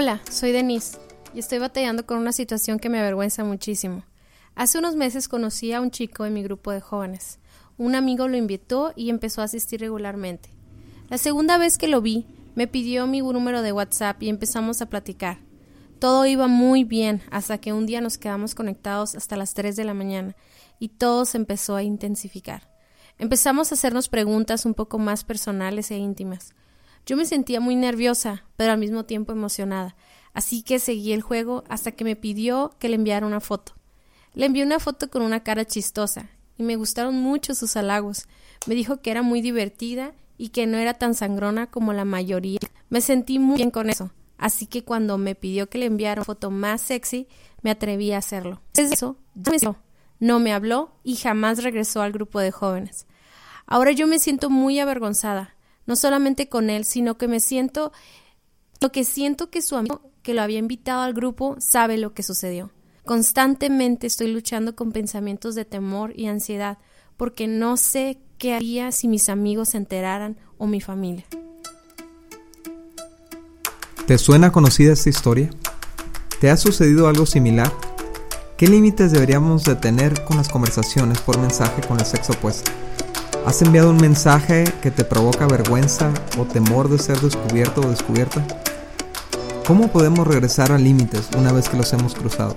Hola, soy Denise y estoy batallando con una situación que me avergüenza muchísimo. Hace unos meses conocí a un chico en mi grupo de jóvenes. Un amigo lo invitó y empezó a asistir regularmente. La segunda vez que lo vi, me pidió mi número de WhatsApp y empezamos a platicar. Todo iba muy bien hasta que un día nos quedamos conectados hasta las 3 de la mañana y todo se empezó a intensificar. Empezamos a hacernos preguntas un poco más personales e íntimas. Yo me sentía muy nerviosa, pero al mismo tiempo emocionada, así que seguí el juego hasta que me pidió que le enviara una foto. Le envié una foto con una cara chistosa, y me gustaron mucho sus halagos. Me dijo que era muy divertida y que no era tan sangrona como la mayoría. Me sentí muy bien con eso, así que cuando me pidió que le enviara una foto más sexy, me atreví a hacerlo. Eso, no me habló y jamás regresó al grupo de jóvenes. Ahora yo me siento muy avergonzada, no solamente con él, sino que me siento lo que siento que su amigo que lo había invitado al grupo sabe lo que sucedió. Constantemente estoy luchando con pensamientos de temor y ansiedad porque no sé qué haría si mis amigos se enteraran o mi familia. ¿Te suena conocida esta historia? ¿Te ha sucedido algo similar? ¿Qué límites deberíamos de tener con las conversaciones por mensaje con el sexo opuesto? ¿Has enviado un mensaje que te provoca vergüenza o temor de ser descubierto o descubierta? ¿Cómo podemos regresar a límites una vez que los hemos cruzado?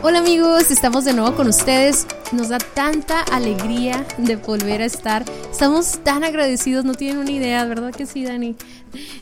Hola amigos, estamos de nuevo con ustedes. Nos da tanta alegría de volver a estar. Estamos tan agradecidos, no tienen una idea, ¿verdad que sí, Dani?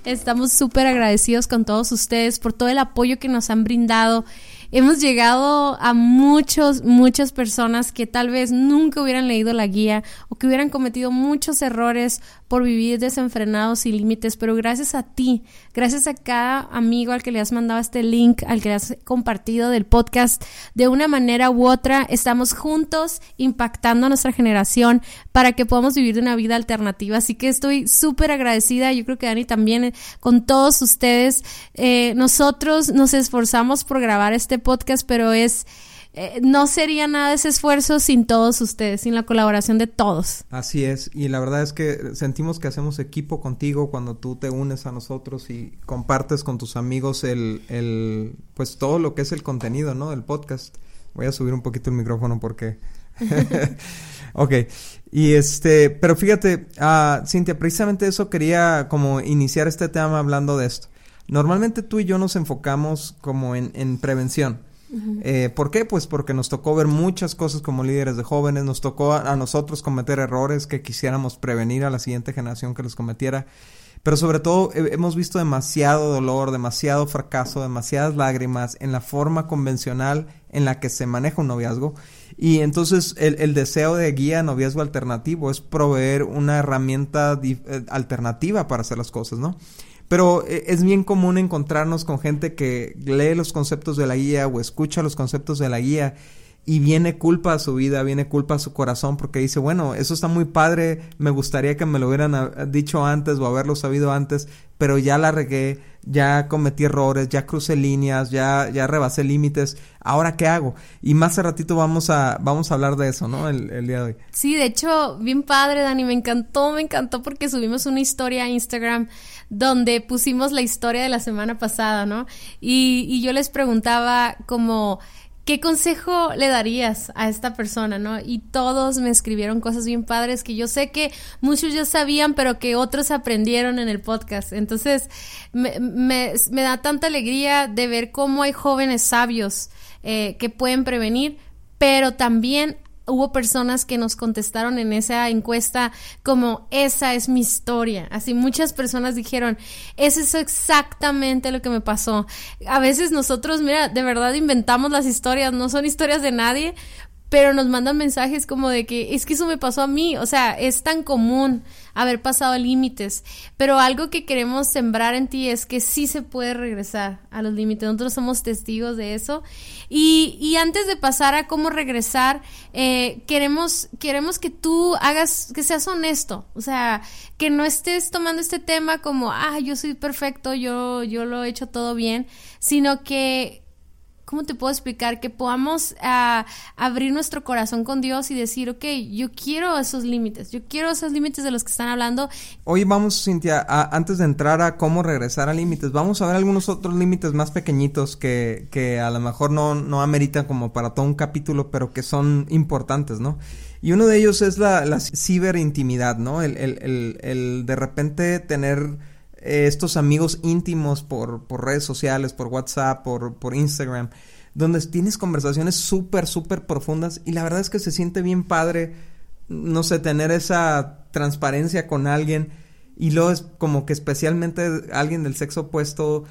Estamos súper agradecidos con todos ustedes por todo el apoyo que nos han brindado hemos llegado a muchos, muchas personas que tal vez nunca hubieran leído la guía o que hubieran cometido muchos errores por vivir desenfrenados y límites, pero gracias a ti, gracias a cada amigo al que le has mandado este link, al que le has compartido del podcast, de una manera u otra, estamos juntos impactando a nuestra generación para que podamos vivir de una vida alternativa. Así que estoy súper agradecida, yo creo que Dani también, eh, con todos ustedes. Eh, nosotros nos esforzamos por grabar este podcast, pero es eh, no sería nada ese esfuerzo sin todos ustedes, sin la colaboración de todos. Así es, y la verdad es que sentimos que hacemos equipo contigo cuando tú te unes a nosotros y compartes con tus amigos el, el pues todo lo que es el contenido, ¿no? Del podcast. Voy a subir un poquito el micrófono porque... ok, y este, pero fíjate, uh, Cintia, precisamente eso quería como iniciar este tema hablando de esto. Normalmente tú y yo nos enfocamos como en, en prevención eh, ¿Por qué? Pues porque nos tocó ver muchas cosas como líderes de jóvenes, nos tocó a, nosotros cometer errores que quisiéramos prevenir a la siguiente generación que los cometiera. Pero sobre todo hemos visto demasiado dolor, demasiado fracaso, demasiadas lágrimas en la forma convencional en la que se maneja un noviazgo. Y entonces el, el deseo de guía noviazgo alternativo es proveer una herramienta eh, alternativa para hacer las cosas, ¿no? Pero eh, es bien común encontrarnos con gente que lee los conceptos de la guía o escucha los conceptos de la guía y viene culpa a su vida, viene culpa a su corazón porque dice, bueno, eso está muy padre, me gustaría que me lo hubieran ah, dicho antes o haberlo sabido antes, pero ya la regué, ya cometí errores, ya crucé líneas, ya, ya rebasé límites, ahora qué hago? Y más a ratito vamos a, vamos a hablar de eso, ¿no? El, día de hoy. Sí, de hecho, bien padre, Dani, me encantó, me encantó porque subimos una historia a Instagram donde pusimos la historia de la semana pasada, ¿no? Y, y yo les preguntaba como... ¿Qué consejo le darías a esta persona, no? Y todos me escribieron cosas bien padres que yo sé que muchos ya sabían, pero que otros aprendieron en el podcast. Entonces, me, da tanta alegría de ver cómo hay jóvenes sabios eh, que pueden prevenir, pero también hubo personas que nos contestaron en esa encuesta como esa es mi historia. Así muchas personas dijeron, es exactamente lo que me pasó. A veces nosotros, mira, de verdad inventamos las historias, no son historias de nadie, pero nos mandan mensajes como de que es que eso me pasó a mí, o sea, es tan común haber pasado límites, pero algo que queremos sembrar en ti es que sí se puede regresar a los límites, nosotros somos testigos de eso. Y, y antes de pasar a cómo regresar, eh, queremos, queremos que tú hagas, que seas honesto, o sea, que no estés tomando este tema como, ah, yo soy perfecto, yo, yo lo he hecho todo bien, sino que ¿cómo te puedo explicar? Que podamos ah, abrir nuestro corazón con Dios y decir, ok, yo quiero esos límites, yo quiero esos límites de los que están hablando. Hoy vamos, Cintia, antes de entrar a cómo regresar a límites, vamos a ver algunos otros límites más pequeñitos que, que a lo mejor no, no ameritan como para todo un capítulo, pero que son importantes, ¿no? Y uno de ellos es la, la ciberintimidad, ¿no? El, el, el, el de repente tener eh, estos amigos íntimos por, por, redes sociales, por WhatsApp, por, por Instagram, donde tienes conversaciones súper, súper profundas y la verdad es que se siente bien padre, no sé, tener esa transparencia con alguien y luego es como que especialmente alguien del sexo opuesto,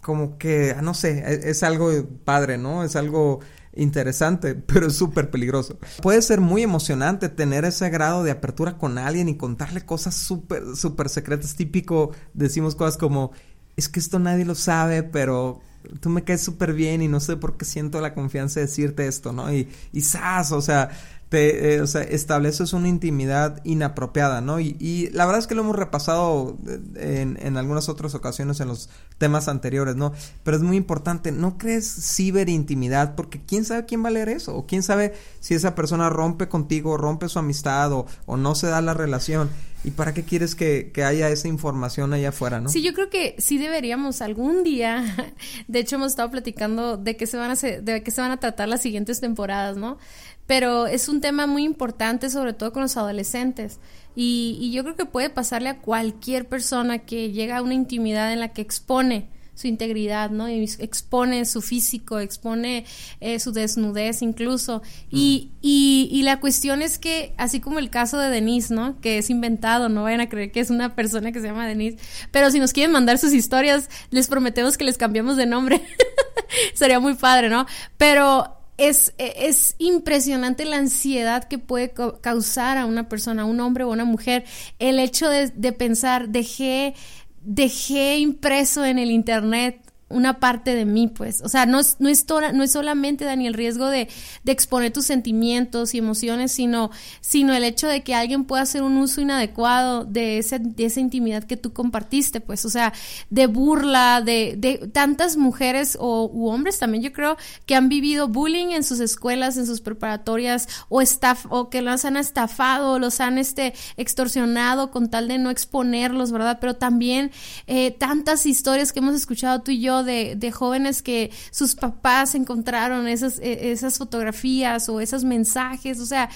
como que, ah, no sé, es, es algo padre, ¿no? Es algo interesante, pero es súper peligroso. Puede ser muy emocionante tener ese grado de apertura con alguien y contarle cosas súper, súper secretas. Típico, decimos cosas como, es que esto nadie lo sabe, pero tú me caes súper bien y no sé por qué siento la confianza de decirte esto, ¿no? Y, y. O sea, te, eh, o sea, estableces una intimidad inapropiada, ¿no? Y, y, la verdad es que lo hemos repasado eh, en, en, algunas otras ocasiones en los temas anteriores, ¿no? Pero es muy importante, no crees ciberintimidad, porque quién sabe quién va a leer eso, o quién sabe si esa persona rompe contigo, rompe su amistad, o, o no se da la relación. ¿Y para qué quieres que, que, haya esa información allá afuera, no? Sí, yo creo que sí deberíamos algún día. De hecho, hemos estado platicando de qué se van a de qué se van a tratar las siguientes temporadas, ¿no? Pero es un tema muy importante, sobre todo con los adolescentes. Y, y, yo creo que puede pasarle a cualquier persona que llega a una intimidad en la que expone su integridad, ¿no? Y expone su físico, expone eh, su desnudez incluso. Y, y, y, la cuestión es que, así como el caso de Denise, ¿no? Que es inventado, no vayan a creer que es una persona que se llama Denise, pero si nos quieren mandar sus historias, les prometemos que les cambiamos de nombre. Sería muy padre, ¿no? Pero es, es, impresionante la ansiedad que puede causar a una persona, a un hombre o una mujer, el hecho de, de pensar, dejé, dejé impreso en el Internet una parte de mí, pues. O sea, no es, no es, no es solamente, Dani, el riesgo de, de, exponer tus sentimientos y emociones, sino, sino el hecho de que alguien pueda hacer un uso inadecuado de, ese, de esa intimidad que tú compartiste, pues. O sea, de burla, de, de tantas mujeres o u hombres también, yo creo, que han vivido bullying en sus escuelas, en sus preparatorias, o, estaf o que los han estafado, los han este, extorsionado con tal de no exponerlos, ¿verdad? Pero también eh, tantas historias que hemos escuchado tú y yo de, jóvenes que sus papás encontraron esas, e, esas fotografías o esos mensajes, o sea,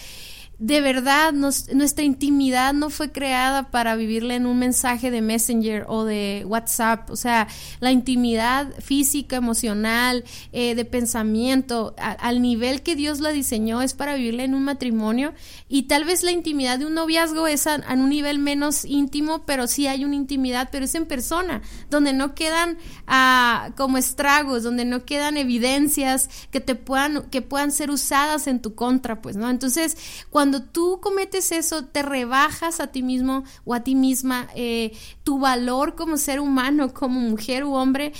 de verdad nuestra intimidad no fue creada para vivirla en un mensaje de Messenger o de WhatsApp. O sea, la intimidad física, emocional, eh, de pensamiento, al nivel que Dios la diseñó es para vivirla en un matrimonio. Y tal vez la intimidad de un noviazgo es a, un nivel menos íntimo, pero sí hay una intimidad, pero es en persona, donde no quedan ah, como estragos, donde no quedan evidencias que te puedan, que puedan ser usadas en tu contra, pues, ¿no? Entonces, cuando cuando tú cometes eso, te rebajas a ti mismo o a ti misma, eh, tu valor como ser humano, como mujer u hombre,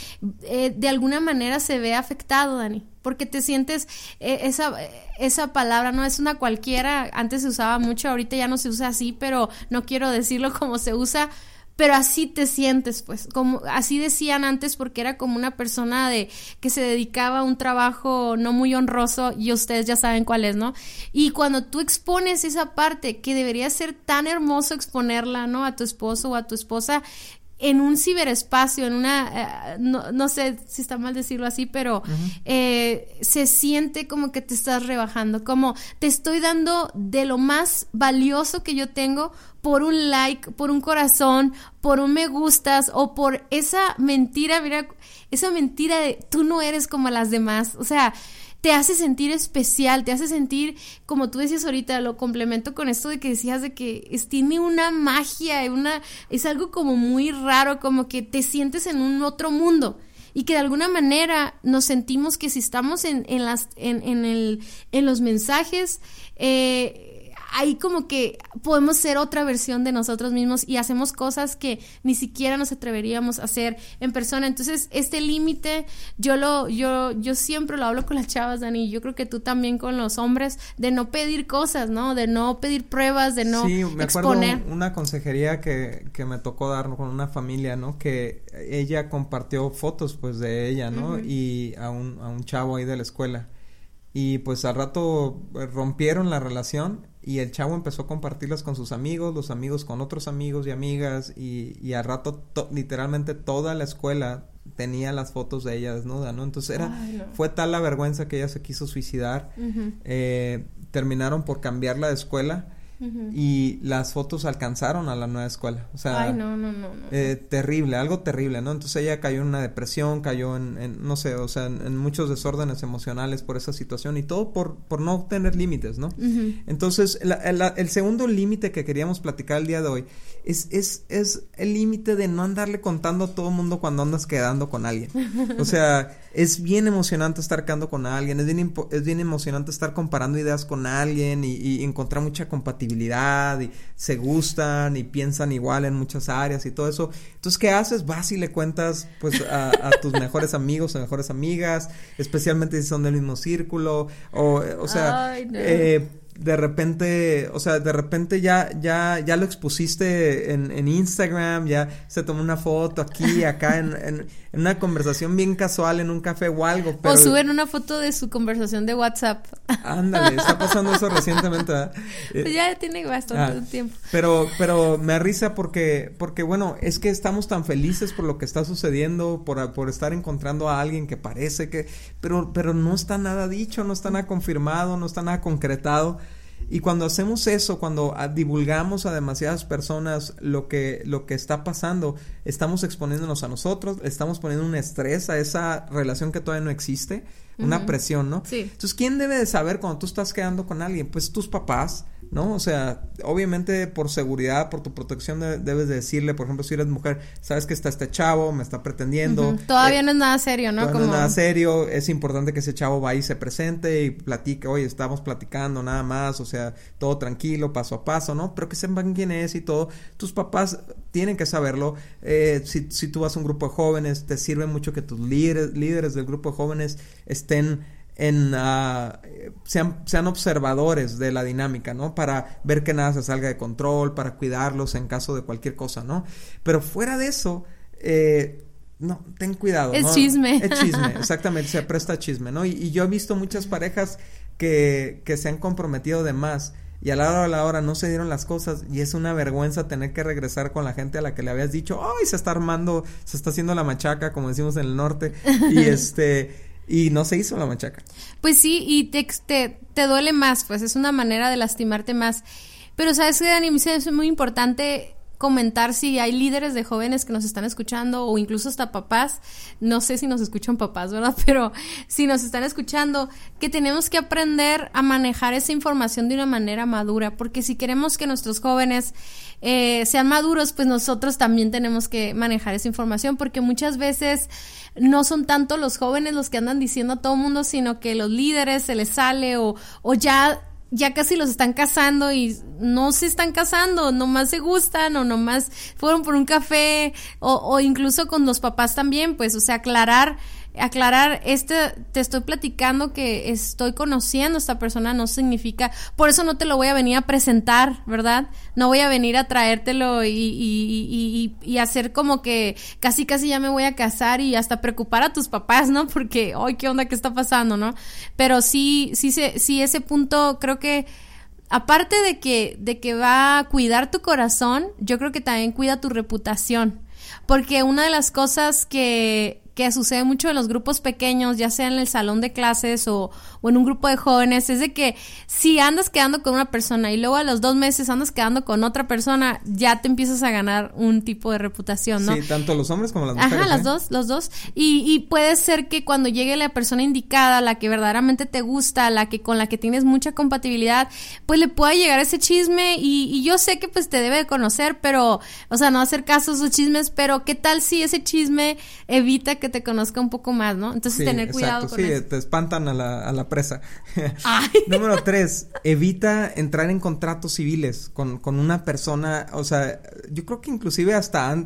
eh, de alguna manera se ve afectado, Dani porque te sientes eh, esa esa palabra no es una cualquiera, antes se usaba mucho, ahorita ya no se usa así, pero no quiero decirlo como se usa, pero así te sientes, pues, como así decían antes porque era como una persona de que se dedicaba a un trabajo no muy honroso y ustedes ya saben cuál es, ¿no? Y cuando tú expones esa parte que debería ser tan hermoso exponerla, ¿no? A tu esposo o a tu esposa, en un ciberespacio, en una, eh, no, no, sé si está mal decirlo así, pero eh, se siente como que te estás rebajando, como te estoy dando de lo más valioso que yo tengo por un like, por un corazón, por un me gustas o por esa mentira, mira, esa mentira de tú no eres como las demás, o sea, te hace sentir especial, te hace sentir, como tú decías ahorita, lo complemento con esto de que decías de que es, tiene una magia, una, es algo como muy raro, como que te sientes en un otro mundo. y que de alguna manera nos sentimos que si estamos en, en las, en, en, el, en los mensajes, eh, ahí como que podemos ser otra versión de nosotros mismos y hacemos cosas que ni siquiera nos atreveríamos a hacer en persona. Entonces, este límite, yo lo, yo, yo siempre lo hablo con las chavas, Dani, y yo creo que tú también con los hombres, de no pedir cosas, ¿no? De no pedir pruebas, de no sí, me exponer. acuerdo una consejería que, que me tocó dar con una familia, ¿no? Que ella compartió fotos, pues, de ella, ¿no? Y a un, a un chavo ahí de la escuela. Y pues al rato eh, rompieron la relación y el chavo empezó a compartirlas con sus amigos, los amigos con otros amigos y amigas y, y al rato literalmente toda la escuela tenía las fotos de ella desnuda, ¿no? Entonces era, fue tal la vergüenza que ella se quiso suicidar, eh, terminaron por cambiarla de escuela y las fotos alcanzaron a la nueva escuela. O sea, eh, terrible, algo terrible, ¿no? Entonces ella cayó en una depresión, cayó en, no sé, o sea, en, muchos desórdenes emocionales por esa situación y todo por, por no tener límites, ¿no? Entonces, el segundo límite que queríamos platicar el día de hoy es, es, es el límite de no andarle contando a todo el mundo cuando andas quedando con alguien. O sea, es bien emocionante estar quedando con alguien, es bien, es bien emocionante estar comparando ideas con alguien y, encontrar mucha compatibilidad y se gustan y piensan igual en muchas áreas y todo eso. Entonces, ¿qué haces? Vas y le cuentas pues a, tus mejores amigos o mejores amigas, especialmente si son del mismo círculo o, o sea, eh, de repente, o sea, de repente ya, ya, ya lo expusiste en, en Instagram, ya se tomó una foto aquí, acá, en, en, una conversación bien casual en un café o algo. Pero... O suben una foto de su conversación de WhatsApp. Ándale, está pasando eso recientemente. Pues ya tiene bastante ah, tiempo. Pero, pero me risa porque, porque bueno, es que estamos tan felices por lo que está sucediendo, por, por estar encontrando a alguien que parece que, pero, pero no está nada dicho, no está nada confirmado, no está nada concretado. Y cuando hacemos eso, cuando ah, divulgamos a demasiadas personas lo que, lo que está pasando, estamos exponiéndonos a nosotros, estamos poniendo un estrés a esa relación que todavía no existe, una presión, ¿no? Sí. Entonces, ¿quién debe de saber cuando tú estás quedando con alguien? Pues tus papás, ¿no? O sea, obviamente por seguridad, por tu protección debes de decirle, por ejemplo, si eres mujer, sabes que está este chavo, me está pretendiendo. Todavía eh, no es nada serio, ¿no? Como... No es nada serio, es importante que ese chavo vaya y se presente y platique, oye, estamos platicando nada más, o sea, todo tranquilo, paso a paso, ¿no? Pero que sepan quién es y todo. Tus papás tienen que saberlo. Eh, si, si tú vas a un grupo de jóvenes, te sirve mucho que tus líderes, líderes del grupo de jóvenes estén en uh, sean, sean observadores de la dinámica, ¿no? Para ver que nada se salga de control, para cuidarlos en caso de cualquier cosa, ¿no? Pero fuera de eso, eh, no, ten cuidado. Es chisme. Es chisme, exactamente, se presta chisme, ¿no? Y, yo he visto muchas parejas que, que se han comprometido de más y a la hora de la hora no se dieron las cosas y es una vergüenza tener que regresar con la gente a la que le habías dicho, ay, se está armando, se está haciendo la machaca, como decimos en el norte, y este, y no se hizo la machaca. Pues sí, y te, te, duele más, pues es una manera de lastimarte más. Pero sabes que, Dani, es muy importante comentar si hay líderes de jóvenes que nos están escuchando o incluso hasta papás, no sé si nos escuchan papás, ¿verdad? Pero si nos están escuchando, que tenemos que aprender a manejar esa información de una manera madura, porque si queremos que nuestros jóvenes eh, sean maduros, pues nosotros también tenemos que manejar esa información, porque muchas veces no son tanto los jóvenes los que andan diciendo a todo mundo, sino que los líderes se les sale o, o ya ya casi los están casando y no se están casando, nomás se gustan o nomás fueron por un café o, o incluso con los papás también, pues, o sea, aclarar aclarar, este, te estoy platicando que estoy conociendo a esta persona, no significa, por eso no te lo voy a venir a presentar, ¿verdad? No voy a venir a traértelo y, y, y, hacer como que casi casi ya me voy a casar y hasta preocupar a tus papás, ¿no? Porque, hoy ¿qué onda? ¿Qué está pasando, no? Pero sí, sí, sí, ese punto creo que aparte de que, de que va a cuidar tu corazón, yo creo que también cuida tu reputación. Porque una de las cosas que que sucede mucho en los grupos pequeños, ya sea en el salón de clases o, o, en un grupo de jóvenes, es de que si andas quedando con una persona y luego a los dos meses andas quedando con otra persona, ya te empiezas a ganar un tipo de reputación, ¿no? Sí, tanto los hombres como las mujeres. Ajá, las ¿eh? dos, los dos. Y, y puede ser que cuando llegue la persona indicada, la que verdaderamente te gusta, la que con la que tienes mucha compatibilidad, pues le pueda llegar ese chisme y, y yo sé que pues te debe de conocer, pero, o sea, no hacer caso a esos chismes, pero ¿qué tal si ese chisme evita que te conozca un poco más, ¿no? Entonces tener cuidado con sí, te espantan a la, a la presa. Número tres, evita entrar en contratos civiles con, con una persona, o sea, yo creo que inclusive hasta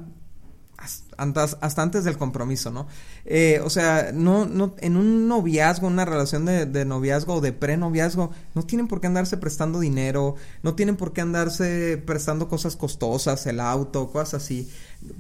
hasta antes del compromiso, ¿no? Eh, o sea, no, no, en un noviazgo, una relación de, de noviazgo o de pre-noviazgo, no tienen por qué andarse prestando dinero, no tienen por qué andarse prestando cosas costosas, el auto, cosas así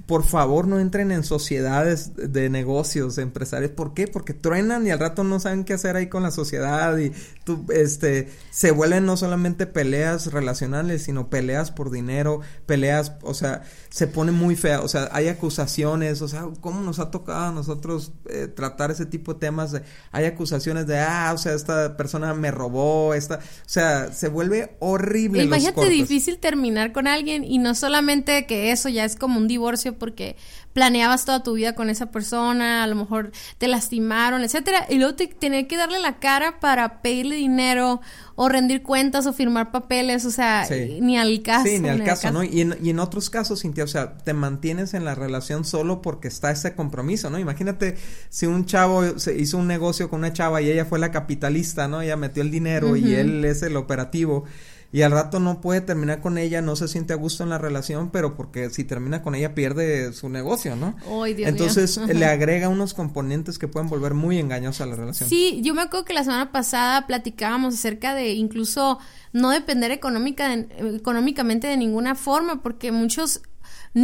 por favor no entren en sociedades de negocios, empresarios. ¿Por qué? Porque truenan y al rato no saben qué hacer ahí con la sociedad y tú, este, se vuelven no solamente peleas relacionales, sino peleas por dinero, peleas, o sea, se pone muy fea, o sea, hay acusaciones, o sea, ¿cómo nos ha tocado a nosotros eh, tratar ese tipo de temas? De, hay acusaciones de, ah, o sea, esta persona me robó, esta, o sea, se vuelve horrible. Imagínate difícil terminar con alguien y no solamente que eso ya es como un divorcio, porque planeabas toda tu vida con esa persona, a lo mejor te lastimaron, etcétera, y luego te, tener que darle la cara para pedirle dinero o rendir cuentas o firmar papeles, o sea, ni al caso. Sí, ni al caso, ¿no? Y en, y en otros casos, Cintia, o sea, te mantienes en la relación solo porque está ese compromiso, ¿no? Imagínate si un chavo se hizo un negocio con una chava y ella fue la capitalista, ¿no? Ella metió el dinero y él es el operativo y al rato no puede terminar con ella, no se siente a gusto en la relación, pero porque si termina con ella pierde su negocio, ¿no? Entonces le agrega unos componentes que pueden volver muy engañosa a la relación. Sí, yo me acuerdo que la semana pasada platicábamos acerca de incluso no depender económica económicamente de ninguna forma, porque muchos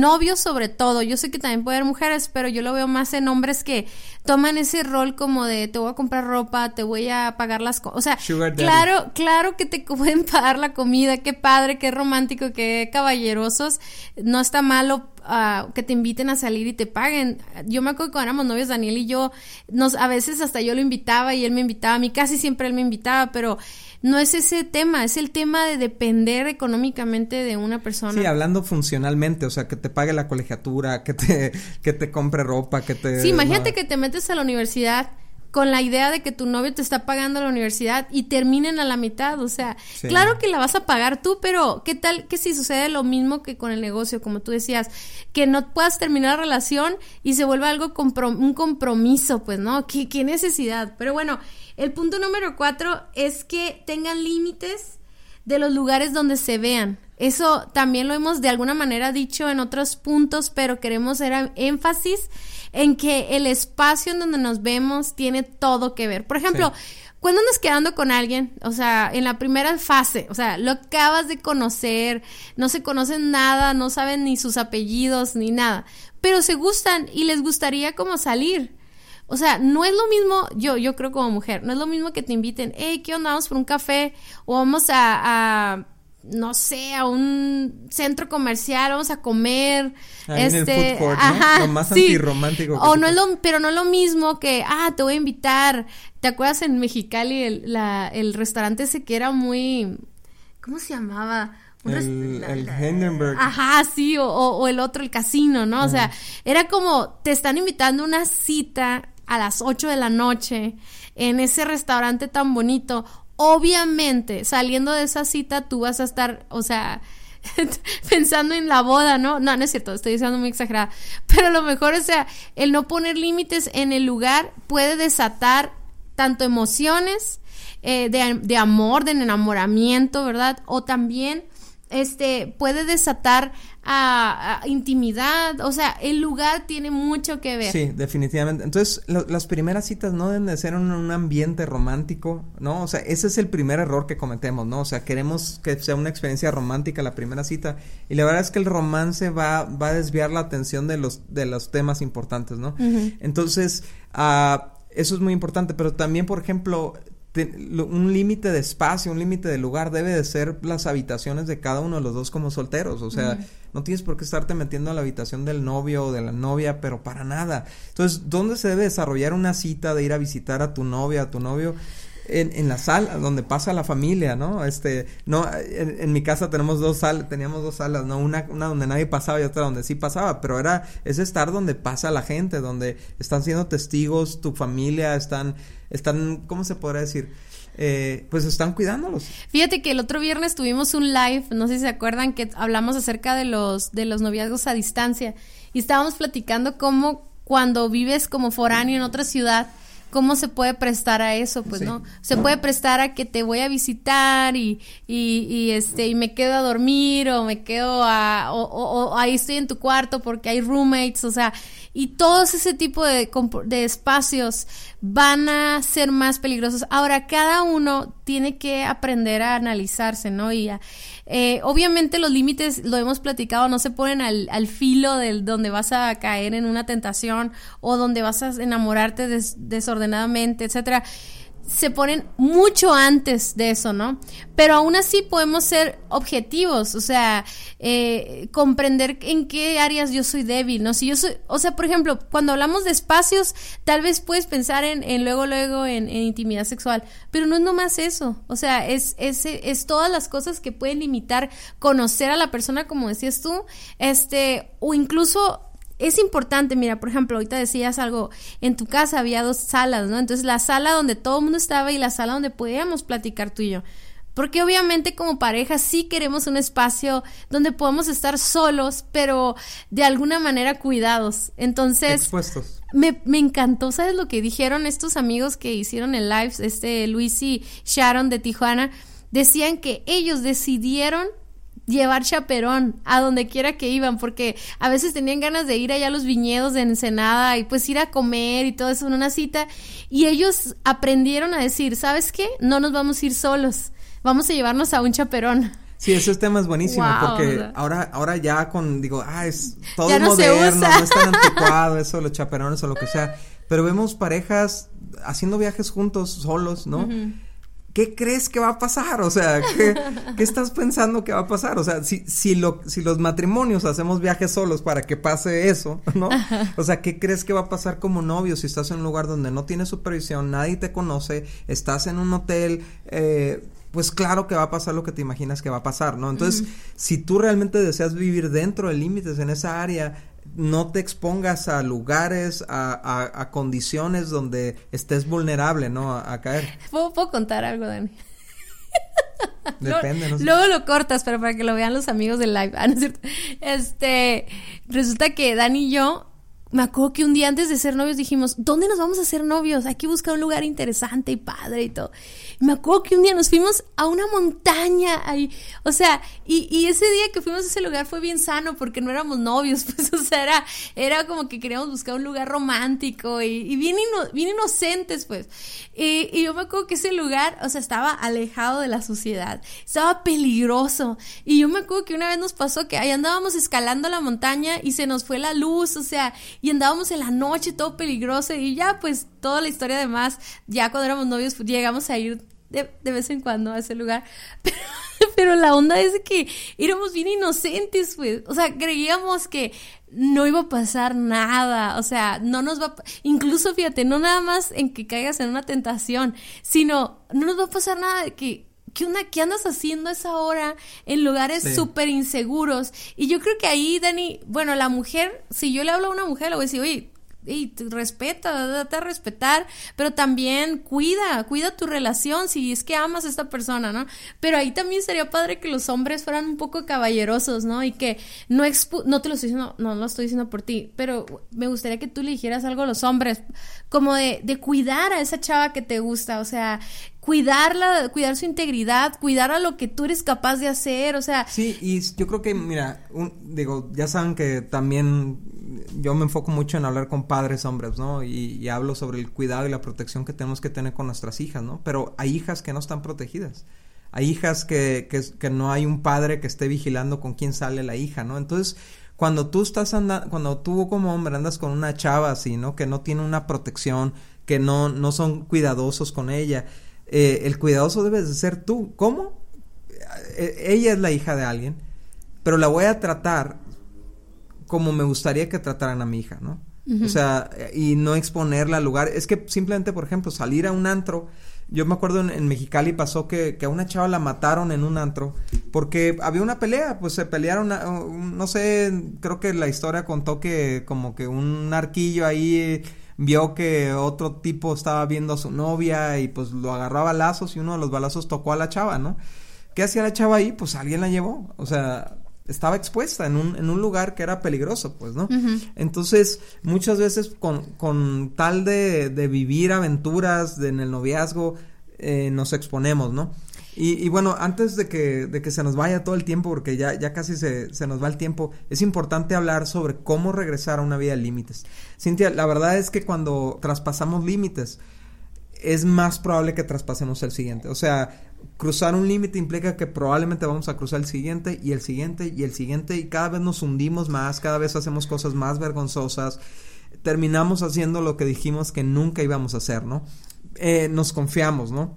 novios sobre todo. Yo sé que también puede haber mujeres, pero yo lo veo más en hombres que toman ese rol como de te voy a comprar ropa, te voy a pagar las cosas. O sea, claro, claro que te pueden pagar la comida, qué padre, qué romántico, qué caballerosos. No está malo uh, que te inviten a salir y te paguen. Yo me acuerdo que cuando éramos novios, Daniel y yo, nos, a veces hasta yo lo invitaba y él me invitaba a mí, casi siempre él me invitaba, pero no es ese tema, es el tema de depender económicamente de una persona. Sí, hablando funcionalmente, o sea, que te pague la colegiatura, que te, que te compre ropa, que te... Sí, imagínate que te metes a la universidad con la idea de que tu novio te está pagando la universidad y terminen a la mitad, o sea, claro que la vas a pagar tú, pero ¿qué tal que si sucede lo mismo que con el negocio, como tú decías, que no puedas terminar la relación y se vuelva algo un compromiso, pues, ¿no? ¿Qué, qué necesidad? Pero bueno, el punto número cuatro es que tengan límites de los lugares donde se vean. Eso también lo hemos de alguna manera dicho en otros puntos, pero queremos hacer énfasis en que el espacio en donde nos vemos tiene todo que ver. Por ejemplo, cuando andas quedando con alguien, o sea, en la primera fase, o sea, lo acabas de conocer, no se conocen nada, no saben ni sus apellidos ni nada, pero se gustan y les gustaría como salir. O sea, no es lo mismo, yo, yo creo como mujer, no es lo mismo que te inviten, hey, ¿qué onda? Vamos por un café o vamos a, no sé, a un centro comercial, vamos a comer. este, el food ajá, Lo más antirromántico. o no es lo, pero no es lo mismo que, ah, te voy a invitar. ¿Te acuerdas en Mexicali el, la, el restaurante ese que era muy, ¿cómo se llamaba? El, el Hindenburg. Ajá, sí, o, o, el otro, el casino, ¿no? O sea, era como, te están invitando a una cita a las 8 de la noche en ese restaurante tan bonito, obviamente saliendo de esa cita tú vas a estar, o sea, pensando en la boda, ¿no? No, no es cierto, estoy diciendo muy exagerada. Pero a lo mejor, o sea, el no poner límites en el lugar puede desatar tanto emociones eh, de, de amor, de enamoramiento, ¿verdad? O también este puede desatar a, intimidad, o sea, el lugar tiene mucho que ver. Sí, definitivamente. Entonces, las primeras citas no deben de ser en un ambiente romántico, ¿no? O sea, ese es el primer error que cometemos, ¿no? O sea, queremos que sea una experiencia romántica la primera cita y la verdad es que el romance va, va a desviar la atención de los, de los temas importantes, ¿no? Entonces, uh, eso es muy importante, pero también, por ejemplo, un límite de espacio, un límite de lugar debe de ser las habitaciones de cada uno de los dos como solteros, o sea, no tienes por qué estarte metiendo a la habitación del novio o de la novia, pero para nada. Entonces, ¿dónde se debe desarrollar una cita de ir a visitar a tu novia, a tu novio? En, en, la sala donde pasa la familia, ¿no? Este, no, en, mi casa tenemos dos salas, teníamos dos salas, ¿no? Una, una donde nadie pasaba y otra donde sí pasaba, pero era, es estar donde pasa la gente, donde están siendo testigos, tu familia, están, están, ¿cómo se podrá decir? Eh, pues están cuidándolos. Fíjate que el otro viernes tuvimos un live, no sé si se acuerdan, que hablamos acerca de los, de los noviazgos a distancia y estábamos platicando cómo cuando vives como foráneo en otra ciudad, ¿cómo se puede prestar a eso? Pues no, se puede prestar a que te voy a visitar y, y, y, este, y me quedo a dormir o me quedo a, o, o, ahí estoy en tu cuarto porque hay roommates, o sea, y todos ese tipo de, de espacios van a ser más peligrosos. Ahora, cada uno tiene que aprender a analizarse, ¿no? Y a, eh, obviamente los límites, lo hemos platicado, no se ponen al, al filo del donde vas a caer en una tentación o donde vas a enamorarte desordenadamente, etcétera se ponen mucho antes de eso, ¿no? Pero aún así podemos ser objetivos, o sea, eh, comprender en qué áreas yo soy débil, ¿no? Si yo soy, o sea, por ejemplo, cuando hablamos de espacios, tal vez puedes pensar en, en luego, luego en, intimidad sexual, pero no es nomás eso, o sea, es, es, es todas las cosas que pueden limitar conocer a la persona, como decías tú, este, o incluso es importante, mira, por ejemplo, ahorita decías algo, en tu casa había dos salas, ¿no? Entonces la sala donde todo el mundo estaba y la sala donde podíamos platicar tú y yo. Porque obviamente como pareja sí queremos un espacio donde podamos estar solos, pero de alguna manera cuidados. Entonces... Expuestos. Me, me encantó, ¿sabes lo que dijeron estos amigos que hicieron el live, este Luis y Sharon de Tijuana? Decían que ellos decidieron llevar chaperón a donde quiera que iban, porque a veces tenían ganas de ir allá a los viñedos de Ensenada y pues ir a comer y todo eso en una cita. Y ellos aprendieron a decir, ¿sabes qué? No nos vamos a ir solos, vamos a llevarnos a un chaperón. Sí, ese tema es buenísimo porque ahora, ahora ya con, digo, ah, es todo moderno, no es tan anticuado eso, los chaperones o lo que sea. Pero vemos parejas haciendo viajes juntos, solos, ¿no? ¿Qué crees que va a pasar? O sea, ¿qué, ¿qué, estás pensando que va a pasar? O sea, si, si, lo, si los matrimonios hacemos viajes solos para que pase eso, ¿no? O sea, ¿qué crees que va a pasar como novio si estás en un lugar donde no tienes supervisión, nadie te conoce, estás en un hotel, eh, pues claro que va a pasar lo que te imaginas que va a pasar, ¿no? Entonces, si tú realmente deseas vivir dentro de límites en esa área, no te expongas a lugares, a, a, condiciones donde estés vulnerable, ¿no? A, caer. ¿Puedo, ¿Puedo, contar algo, Dani? Depende, no sé. Luego lo cortas, pero para que lo vean los amigos del live. Ah, ¿no es cierto? Este, resulta que Dani y yo me acuerdo que un día antes de ser novios dijimos, ¿dónde nos vamos a hacer novios? Hay que buscar un lugar interesante y padre y todo. Me acuerdo que un día nos fuimos a una montaña ahí, o sea, y, y, ese día que fuimos a ese lugar fue bien sano porque no éramos novios, pues, o sea, era, era como que queríamos buscar un lugar romántico y, bien, bien inocentes, pues. Y, y, yo me acuerdo que ese lugar, o sea, estaba alejado de la sociedad, estaba peligroso. Y yo me acuerdo que una vez nos pasó que ahí andábamos escalando la montaña y se nos fue la luz, o sea, y andábamos en la noche todo peligroso y ya pues toda la historia además, ya cuando éramos novios pues, llegamos a ir de, de, vez en cuando a ese lugar, pero, pero la onda es que éramos bien inocentes, pues, o sea, creíamos que no iba a pasar nada, o sea, no nos va a, incluso fíjate, no nada más en que caigas en una tentación, sino no nos va a pasar nada de que ¿qué onda? ¿Qué andas haciendo a esa hora en lugares súper inseguros? Y yo creo que ahí, Dani, bueno, la mujer, si yo le hablo a una mujer, le voy a decir, oye, y respeta, date a respetar, pero también cuida, cuida tu relación si es que amas a esta persona, ¿no? Pero ahí también sería padre que los hombres fueran un poco caballerosos, ¿no? Y que no no te lo estoy diciendo, no, lo estoy diciendo por ti, pero me gustaría que tú le dijeras algo a los hombres, como de, de cuidar a esa chava que te gusta, o sea, cuidarla, cuidar su integridad, cuidar a lo que tú eres capaz de hacer, o sea. Sí, y yo creo que, mira, digo, ya saben que también yo me enfoco mucho en hablar con padres hombres, ¿no? Y, hablo sobre el cuidado y la protección que tenemos que tener con nuestras hijas, ¿no? Pero hay hijas que no están protegidas. Hay hijas que, que, que no hay un padre que esté vigilando con quién sale la hija, ¿no? Entonces, cuando tú estás andando, cuando tú como hombre andas con una chava así, ¿no? Que no tiene una protección, que no, no son cuidadosos con ella, eh, el cuidadoso debes de ser tú. ¿Cómo? Eh, ella es la hija de alguien, pero la voy a tratar como me gustaría que trataran a mi hija, ¿no? O sea, y no exponerla al lugar. Es que simplemente, por ejemplo, salir a un antro. Yo me acuerdo en, Mexicali pasó que, que, a una chava la mataron en un antro porque había una pelea, pues se pelearon, no sé, creo que la historia contó que como que un arquillo ahí vio que otro tipo estaba viendo a su novia y pues lo agarraba balazos y uno de los balazos tocó a la chava, ¿no? ¿Qué hacía la chava ahí? Pues alguien la llevó, o sea, estaba expuesta en un, en un lugar que era peligroso, pues, ¿no? Entonces, muchas veces con, con tal de, de vivir aventuras en el noviazgo, eh, nos exponemos, ¿no? Y, y, bueno, antes de que, de que se nos vaya todo el tiempo, porque ya, ya casi se, se nos va el tiempo, es importante hablar sobre cómo regresar a una vida de límites. Cintia, la verdad es que cuando traspasamos límites, es más probable que traspasemos el siguiente. O sea, cruzar un límite implica que probablemente vamos a cruzar el siguiente y el siguiente y el siguiente y cada vez nos hundimos más, cada vez hacemos cosas más vergonzosas, terminamos haciendo lo que dijimos que nunca íbamos a hacer, ¿no? Eh, nos confiamos, ¿no?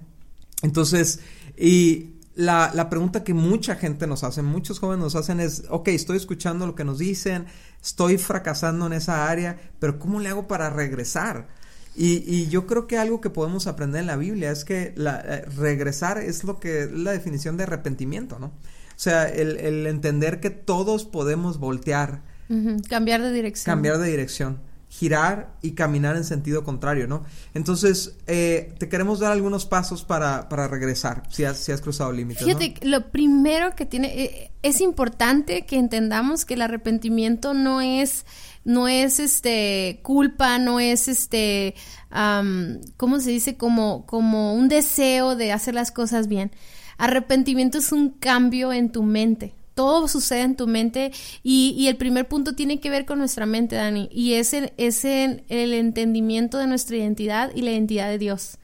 Entonces, y la, la, pregunta que mucha gente nos hace, muchos jóvenes nos hacen es, ok, estoy escuchando lo que nos dicen, estoy fracasando en esa área, pero ¿cómo le hago para regresar? Y, y, yo creo que algo que podemos aprender en la Biblia es que la, eh, regresar es lo que es la definición de arrepentimiento, ¿no? O sea, el, el entender que todos podemos voltear. Cambiar de dirección. Cambiar de dirección. Girar y caminar en sentido contrario, ¿no? Entonces, eh, te queremos dar algunos pasos para, para regresar, si has, si has cruzado límites. Fíjate, ¿no? lo primero que tiene, eh, es importante que entendamos que el arrepentimiento no es no es este culpa, no es este, um, ¿cómo se dice? Como, como un deseo de hacer las cosas bien. Arrepentimiento es un cambio en tu mente. Todo sucede en tu mente y, y el primer punto tiene que ver con nuestra mente, Dani, y es, es el entendimiento de nuestra identidad y la identidad de Dios.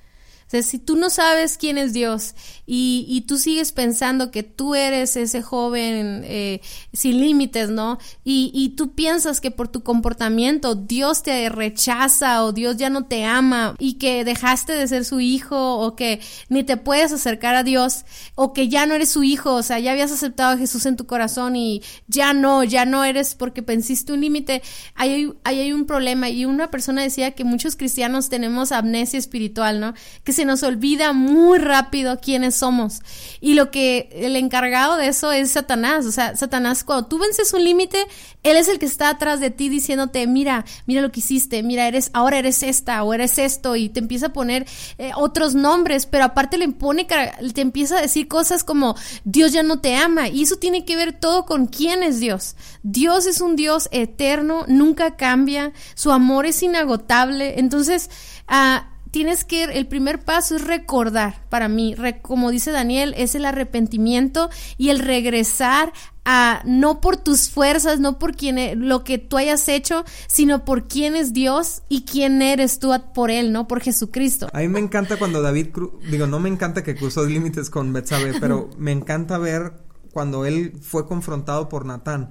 O sea, si tú no sabes quién es Dios y, y tú sigues pensando que tú eres ese joven eh, sin límites, ¿no? Y, y, tú piensas que por tu comportamiento Dios te rechaza o Dios ya no te ama y que dejaste de ser su hijo o que ni te puedes acercar a Dios o que ya no eres su hijo, o sea, ya habías aceptado a Jesús en tu corazón y ya no, ya no eres porque pensiste un límite, ahí, ahí hay un problema y una persona decía que muchos cristianos tenemos amnesia espiritual, ¿no? Que se nos olvida muy rápido quiénes somos. Y lo que el encargado de eso es Satanás. O sea, Satanás, cuando tú vences un límite, él es el que está atrás de ti diciéndote, mira, mira lo que hiciste, mira, eres, ahora eres esta o eres esto, y te empieza a poner eh, otros nombres, pero aparte le pone, te empieza a decir cosas como Dios ya no te ama. Y eso tiene que ver todo con quién es Dios. Dios es un Dios eterno, nunca cambia, su amor es inagotable. Entonces, ah, tienes que, el primer paso es recordar, para mí, como dice Daniel, es el arrepentimiento y el regresar a, no por tus fuerzas, no por quién, e, lo que tú hayas hecho, sino por quién es Dios y quién eres tú por Él, ¿no? Por Jesucristo. A mí me encanta cuando David, digo, no me encanta que cruzó límites con Betsabe, pero me encanta ver cuando él fue confrontado por Natán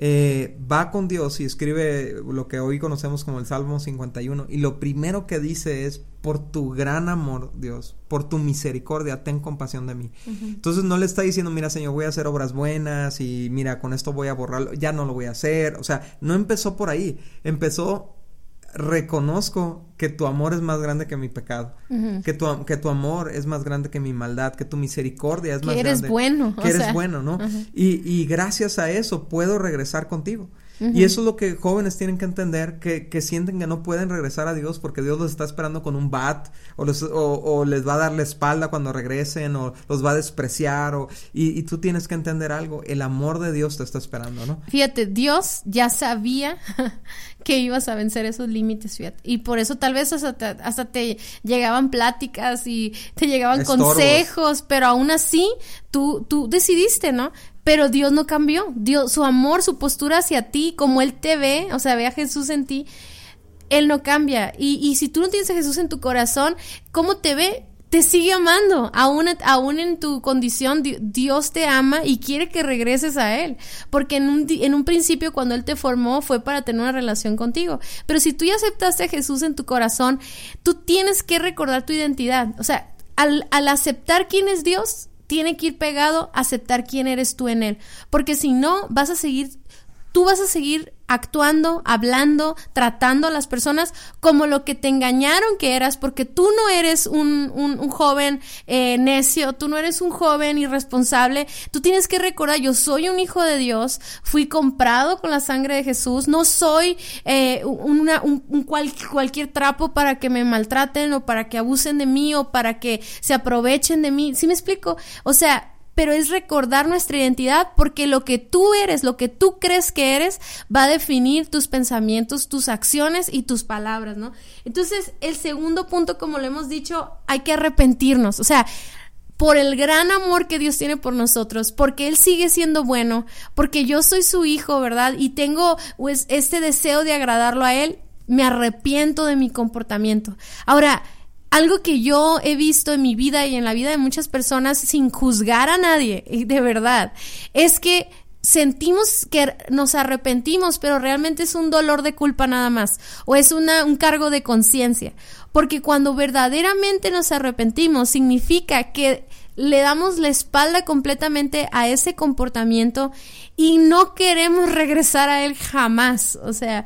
eh, va con Dios y escribe lo que hoy conocemos como el Salmo 51 y lo primero que dice es por tu gran amor Dios, por tu misericordia, ten compasión de mí. Uh -huh. Entonces no le está diciendo, mira Señor, voy a hacer obras buenas y mira, con esto voy a borrarlo, ya no lo voy a hacer, o sea, no empezó por ahí, empezó reconozco que tu amor es más grande que mi pecado, uh -huh. que, tu, que tu amor es más grande que mi maldad, que tu misericordia es que más eres grande. bueno. Que eres sea. bueno, ¿no? Uh -huh. y, y, gracias a eso puedo regresar contigo. Uh -huh. Y eso es lo que jóvenes tienen que entender, que, que, sienten que no pueden regresar a Dios porque Dios los está esperando con un bat, o, los, o, o les va a dar la espalda cuando regresen, o los va a despreciar, o, y, y, tú tienes que entender algo, el amor de Dios te está esperando, ¿no? Fíjate, Dios ya sabía que ibas a vencer esos límites, fíjate, y por eso tal vez hasta te, hasta te llegaban pláticas y te llegaban Estorbos. consejos, pero aún así tú, tú decidiste, ¿no? Pero Dios no cambió. Dios, su amor, su postura hacia ti, como Él te ve, o sea, ve a Jesús en ti, Él no cambia. Y, y si tú no tienes a Jesús en tu corazón, ¿cómo te ve? Te sigue amando, aún, aún en tu condición, Dios te ama y quiere que regreses a Él, porque en un, en un principio cuando Él te formó fue para tener una relación contigo, pero si tú ya aceptaste a Jesús en tu corazón, tú tienes que recordar tu identidad, o sea, al, al aceptar quién es Dios, tiene que ir pegado a aceptar quién eres tú en él. Porque si no, vas a seguir, tú vas a seguir actuando, hablando, tratando a las personas como lo que te engañaron que eras, porque tú no eres un, un, joven eh, necio, tú no eres un joven irresponsable, tú tienes que recordar, yo soy un hijo de Dios, fui comprado con la sangre de Jesús, no soy eh, una, un, un cual, cualquier trapo para que me maltraten o para que abusen de mí o para que se aprovechen de mí, ¿sí me explico? O sea, pero es recordar nuestra identidad porque lo que tú eres, lo que tú crees que eres, va a definir tus pensamientos, tus acciones y tus palabras, ¿no? Entonces, el segundo punto, como lo hemos dicho, hay que arrepentirnos, o sea, por el gran amor que Dios tiene por nosotros, porque Él sigue siendo bueno, porque yo soy su hijo, ¿verdad? Y tengo pues este deseo de agradarlo a Él, me arrepiento de mi comportamiento. Ahora, algo que yo he visto en mi vida y en la vida de muchas personas sin juzgar a nadie, de verdad, es que sentimos que nos arrepentimos, pero realmente es un dolor de culpa nada más, o es una, un cargo de conciencia, porque cuando verdaderamente nos arrepentimos significa que le damos la espalda completamente a ese comportamiento y no queremos regresar a él jamás, o sea,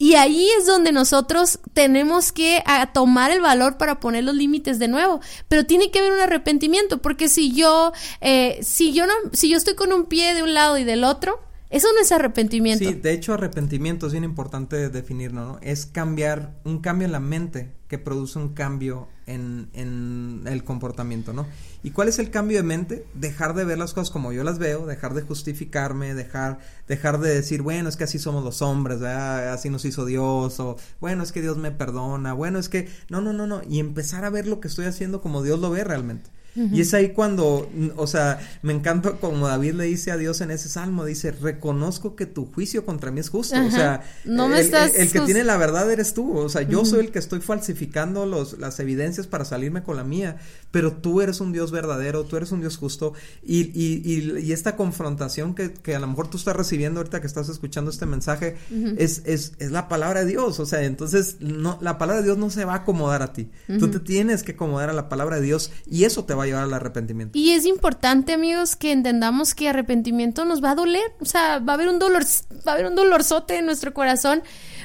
y ahí es donde nosotros tenemos que tomar el valor para poner los límites de nuevo. Pero tiene que haber un arrepentimiento, porque si yo, eh, si yo no, si yo estoy con un pie de un lado y del otro, eso no es arrepentimiento. Sí, de hecho arrepentimiento es bien importante definirlo, ¿no? Es cambiar, un cambio en la mente que produce un cambio en, en el comportamiento, ¿no? ¿Y cuál es el cambio de mente? Dejar de ver las cosas como yo las veo, dejar de justificarme, dejar, dejar de decir, bueno, es que así somos los hombres, así nos hizo Dios, o bueno, es que Dios me perdona, bueno, es que, no, no, no, no, y empezar a ver lo que estoy haciendo como Dios lo ve realmente. Y es ahí cuando, o sea, me encanta como David le dice a Dios en ese salmo, dice, reconozco que tu juicio contra mí es justo. O sea, no me el, estás el, que tiene la verdad eres tú. O sea, yo soy el que estoy falsificando los, las evidencias para salirme con la mía, pero tú eres un Dios verdadero, tú eres un Dios justo. Y, y, y, y esta confrontación que, que, a lo mejor tú estás recibiendo ahorita que estás escuchando este mensaje es, es, es, la palabra de Dios. O sea, entonces no, la palabra de Dios no se va a acomodar a ti. Tú te tienes que acomodar a la palabra de Dios y eso te va a llevar al arrepentimiento. Y es importante, amigos, que entendamos que arrepentimiento nos va a doler, o sea, va a haber un dolor, va a haber un dolorzote en nuestro corazón,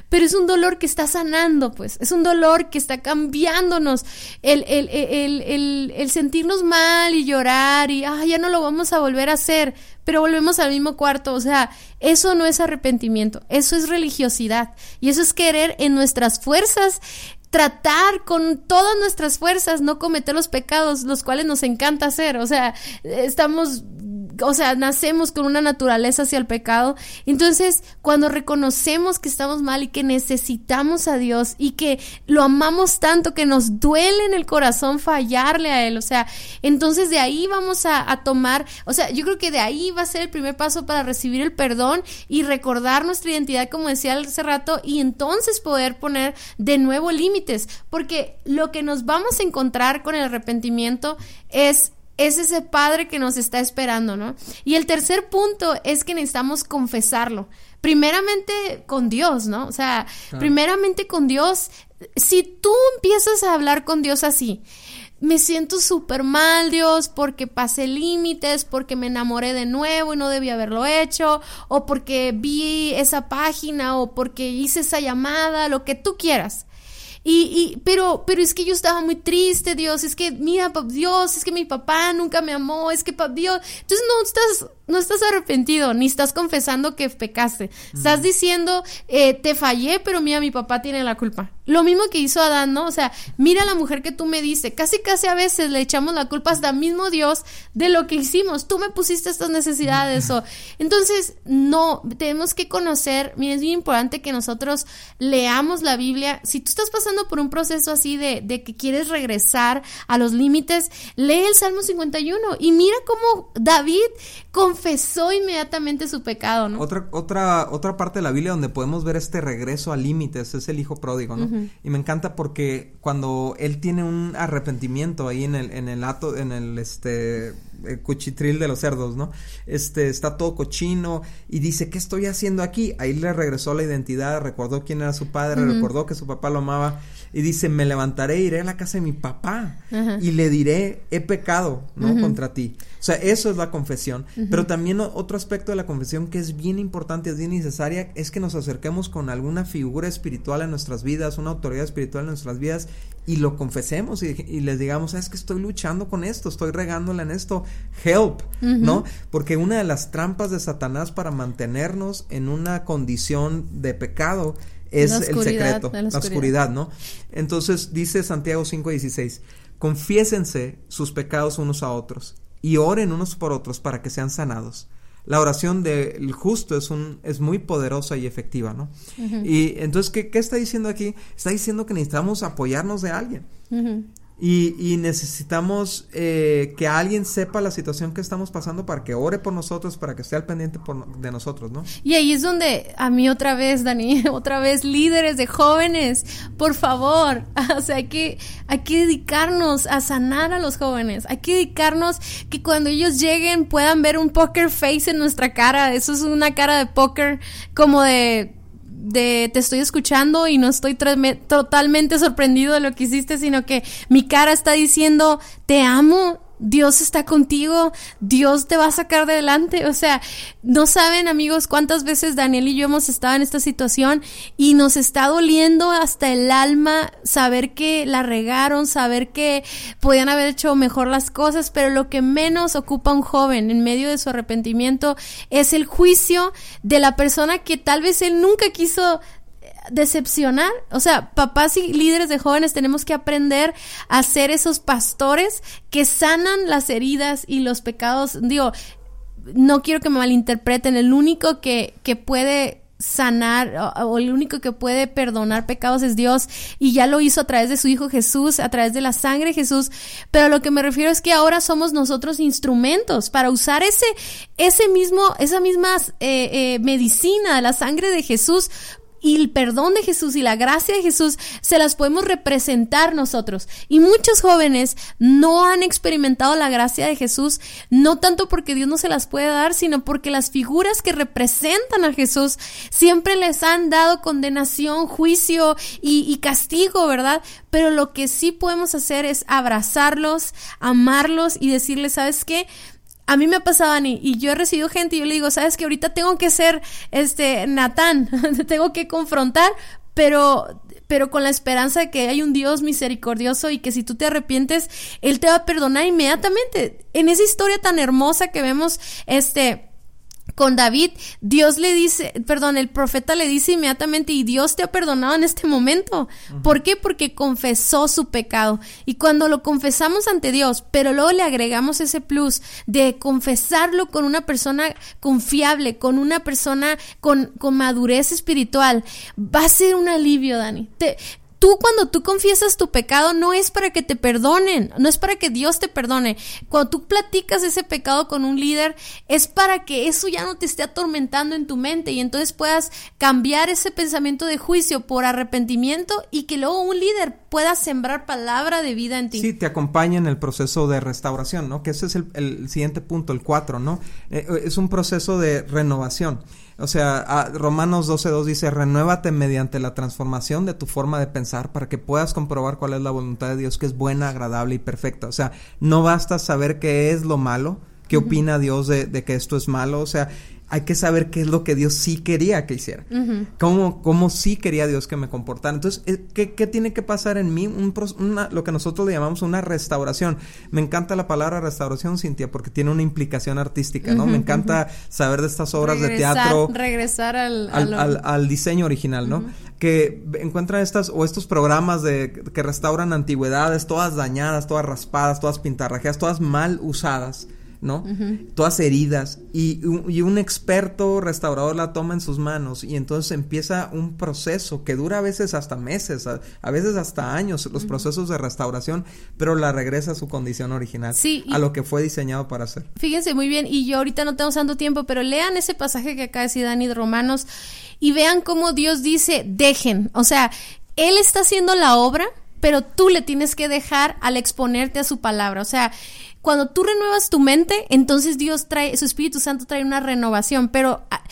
pero es un dolor que está sanando, pues, es un dolor que está cambiándonos, el, el, el, el sentirnos mal y llorar y, ah, ya no lo vamos a volver a hacer, pero volvemos al mismo cuarto, o sea, eso no es arrepentimiento, eso es religiosidad. Y eso es querer en nuestras fuerzas tratar con todas nuestras fuerzas no cometer los pecados, los cuales nos encanta hacer. O sea, estamos o sea, nacemos con una naturaleza hacia el pecado. Entonces, cuando reconocemos que estamos mal y que necesitamos a Dios y que lo amamos tanto que nos duele en el corazón fallarle a Él, o sea, entonces de ahí vamos a, tomar, o sea, yo creo que de ahí va a ser el primer paso para recibir el perdón y recordar nuestra identidad, como decía hace rato, y entonces poder poner de nuevo límites, porque lo que nos vamos a encontrar con el arrepentimiento es es ese Padre que nos está esperando, ¿no? Y el tercer punto es que necesitamos confesarlo. Primeramente con Dios, ¿no? O sea, primeramente con Dios. Si tú empiezas a hablar con Dios así, me siento súper mal, Dios, porque pasé límites, porque me enamoré de nuevo y no debía haberlo hecho, o porque vi esa página, o porque hice esa llamada, lo que tú quieras. Y, y, pero, pero es que yo estaba muy triste, Dios, es que, mira, Dios, es que mi papá nunca me amó, es que, Dios, entonces no estás no estás arrepentido, ni estás confesando que pecaste. Estás diciendo, eh, te fallé, pero mira, mi papá tiene la culpa. Lo mismo que hizo Adán, ¿no? O sea, mira la mujer que tú me diste. Casi, casi a veces le echamos la culpa hasta mismo Dios de lo que hicimos. Tú me pusiste estas necesidades. o... Entonces, no, tenemos que conocer. Mira, es bien importante que nosotros leamos la Biblia. Si tú estás pasando por un proceso así de, de que quieres regresar a los límites, lee el Salmo 51 y mira cómo David con confesó inmediatamente su pecado, ¿no? Otra, otra, otra parte de la Biblia donde podemos ver este regreso a límites es el hijo pródigo, ¿no? Y me encanta porque cuando él tiene un arrepentimiento ahí en el, en el ato, en el este cuchitril de los cerdos, ¿no? Este está todo cochino y dice, ¿qué estoy haciendo aquí? Ahí le regresó la identidad, recordó quién era su padre, recordó que su papá lo amaba y dice, me levantaré, iré a la casa de mi papá y le diré, he pecado, ¿no? Contra ti. O sea, eso es la confesión. Pero también otro aspecto de la confesión que es bien importante, es bien necesaria, es que nos acerquemos con alguna figura espiritual en nuestras vidas, una autoridad espiritual en nuestras vidas y lo confesemos y, les digamos, es que estoy luchando con esto, estoy regándola en esto, help, ¿no? Porque una de las trampas de Satanás para mantenernos en una condición de pecado es el secreto, la, oscuridad. ¿no? Entonces dice Santiago 5:16, confiésense sus pecados unos a otros y oren unos por otros para que sean sanados. La oración del justo es, un, es muy poderosa y efectiva, ¿no? Y entonces, ¿qué, ¿qué, está diciendo aquí? Está diciendo que necesitamos apoyarnos de alguien. Y, necesitamos eh, que alguien sepa la situación que estamos pasando para que ore por nosotros, para que esté al pendiente de nosotros, ¿no? Y ahí es donde a mí otra vez, Dani, otra vez líderes de jóvenes, por favor, o sea, hay que, hay que dedicarnos a sanar a los jóvenes, hay que dedicarnos que cuando ellos lleguen puedan ver un poker face en nuestra cara, eso es una cara de póker como de de te estoy escuchando y no estoy totalmente sorprendido de lo que hiciste, sino que mi cara está diciendo, te amo, Dios está contigo, Dios te va a sacar de adelante. O sea, no saben amigos cuántas veces Daniel y yo hemos estado en esta situación y nos está doliendo hasta el alma saber que la regaron, saber que podían haber hecho mejor las cosas, pero lo que menos ocupa un joven en medio de su arrepentimiento es el juicio de la persona que tal vez él nunca quiso decepcionar. O sea, papás y líderes de jóvenes tenemos que aprender a ser esos pastores que sanan las heridas y los pecados. Digo, no quiero que me malinterpreten, el único que, que puede sanar o, el único que puede perdonar pecados es Dios y ya lo hizo a través de su Hijo Jesús, a través de la sangre de Jesús, pero lo que me refiero es que ahora somos nosotros instrumentos para usar ese, ese mismo, esa misma eh, eh, medicina, la sangre de Jesús y el perdón de Jesús y la gracia de Jesús se las podemos representar nosotros. Y muchos jóvenes no han experimentado la gracia de Jesús, no tanto porque Dios no se las puede dar, sino porque las figuras que representan a Jesús siempre les han dado condenación, juicio y, y castigo, ¿verdad? Pero lo que sí podemos hacer es abrazarlos, amarlos y decirles, ¿sabes qué? A mí me ha pasado, y yo he recibido gente y yo le digo, sabes que ahorita tengo que ser, este, Natán, tengo que confrontar, pero, pero con la esperanza de que hay un Dios misericordioso y que si tú te arrepientes, Él te va a perdonar inmediatamente. En esa historia tan hermosa que vemos, este, con David, Dios le dice, perdón, el profeta le dice inmediatamente, y Dios te ha perdonado en este momento. ¿Por qué? Porque confesó su pecado. Y cuando lo confesamos ante Dios, pero luego le agregamos ese plus de confesarlo con una persona confiable, con una persona con, con madurez espiritual, va a ser un alivio, Dani. Te, tú cuando tú confiesas tu pecado no es para que te perdonen, no es para que Dios te perdone. Cuando tú platicas ese pecado con un líder es para que eso ya no te esté atormentando en tu mente y entonces puedas cambiar ese pensamiento de juicio por arrepentimiento y que luego un líder pueda sembrar palabra de vida en ti. Sí, te acompaña en el proceso de restauración, ¿no? Que ese es el, siguiente punto, el cuatro, ¿no? Eh, es un proceso de renovación. O sea, Romanos 12.2 dice, renuévate mediante la transformación de tu forma de pensar para que puedas comprobar cuál es la voluntad de Dios, que es buena, agradable y perfecta. O sea, no basta saber qué es lo malo, qué opina Dios de, de, que esto es malo. O sea, hay que saber qué es lo que Dios sí quería que hiciera. cómo, cómo, sí quería Dios que me comportara. Entonces, eh, ¿qué, qué tiene que pasar en mí? Un, una, lo que nosotros le llamamos una restauración. Me encanta la palabra restauración, Cintia, porque tiene una implicación artística, ¿no? me encanta saber de estas obras de teatro. Regresar al, al, al, diseño original, ¿no? Que encuentran estas o estos programas de que restauran antigüedades, todas dañadas, todas raspadas, todas pintarrajeadas, todas mal usadas ¿no? Todas heridas. Y, un experto restaurador la toma en sus manos y entonces empieza un proceso que dura a veces hasta meses, a, veces hasta años, los procesos de restauración, pero la regresa a su condición original, a lo que fue diseñado para hacer. Fíjense muy bien, y yo ahorita no tengo tanto tiempo, pero lean ese pasaje que acá decía Dani de Romanos y vean cómo Dios dice, dejen, o sea, Él está haciendo la obra, pero tú le tienes que dejar al exponerte a su palabra, o sea, cuando tú renuevas tu mente, entonces Dios trae, su Espíritu Santo trae una renovación, pero ah,